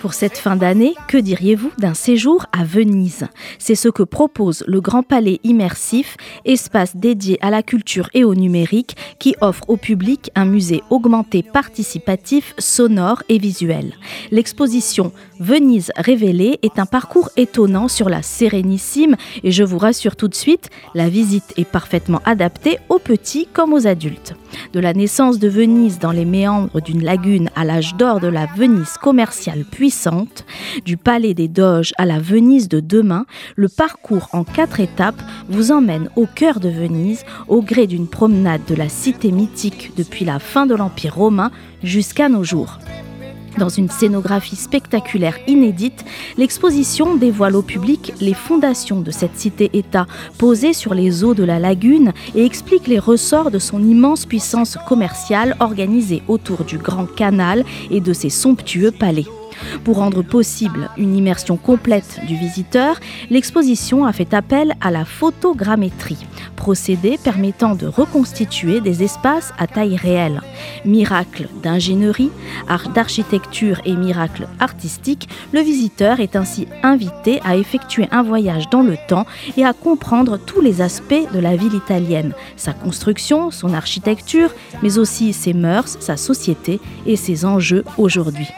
Pour cette fin d'année, que diriez-vous d'un séjour à Venise? C'est ce que propose le Grand Palais Immersif, espace dédié à la culture et au numérique, qui offre au public un musée augmenté participatif, sonore et visuel. L'exposition Venise révélée est un parcours étonnant sur la Sérénissime et je vous rassure tout de suite, la visite est parfaitement adaptée aux petits comme aux adultes. De la naissance de Venise dans les méandres d'une lagune à l'âge d'or de la Venise commerciale puissante, du palais des Doges à la Venise de demain, le parcours en quatre étapes vous emmène au cœur de Venise au gré d'une promenade de la cité mythique depuis la fin de l'Empire romain jusqu'à nos jours. Dans une scénographie spectaculaire inédite, l'exposition dévoile au public les fondations de cette cité-État posée sur les eaux de la lagune et explique les ressorts de son immense puissance commerciale organisée autour du Grand Canal et de ses somptueux palais. Pour rendre possible une immersion complète du visiteur, l'exposition a fait appel à la photogrammétrie, procédé permettant de reconstituer des espaces à taille réelle. Miracle d'ingénierie, art d'architecture et miracle artistique, le visiteur est ainsi invité à effectuer un voyage dans le temps et à comprendre tous les aspects de la ville italienne, sa construction, son architecture, mais aussi ses mœurs, sa société et ses enjeux aujourd'hui.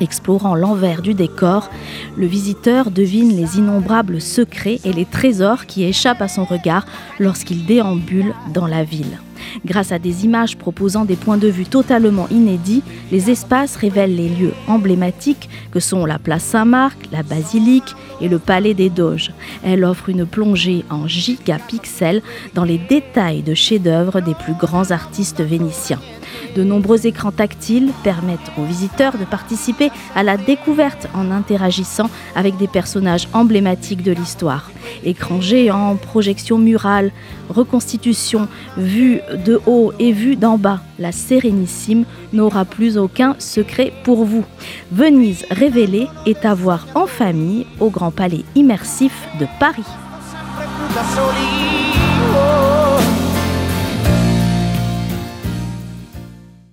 Explorant l'envers du décor, le visiteur devine les innombrables secrets et les trésors qui échappent à son regard lorsqu'il déambule dans la ville. Grâce à des images proposant des points de vue totalement inédits, les espaces révèlent les lieux emblématiques que sont la place Saint-Marc, la basilique et le palais des Doges. Elle offre une plongée en gigapixels dans les détails de chefs-d'œuvre des plus grands artistes vénitiens. De nombreux écrans tactiles permettent aux visiteurs de participer à la découverte en interagissant avec des personnages emblématiques de l'histoire. Écrans géants, projections murales, reconstitution, vue de haut et vue d'en bas, la Sérénissime n'aura plus aucun secret pour vous. Venise révélée est à voir en famille au Grand Palais immersif de Paris.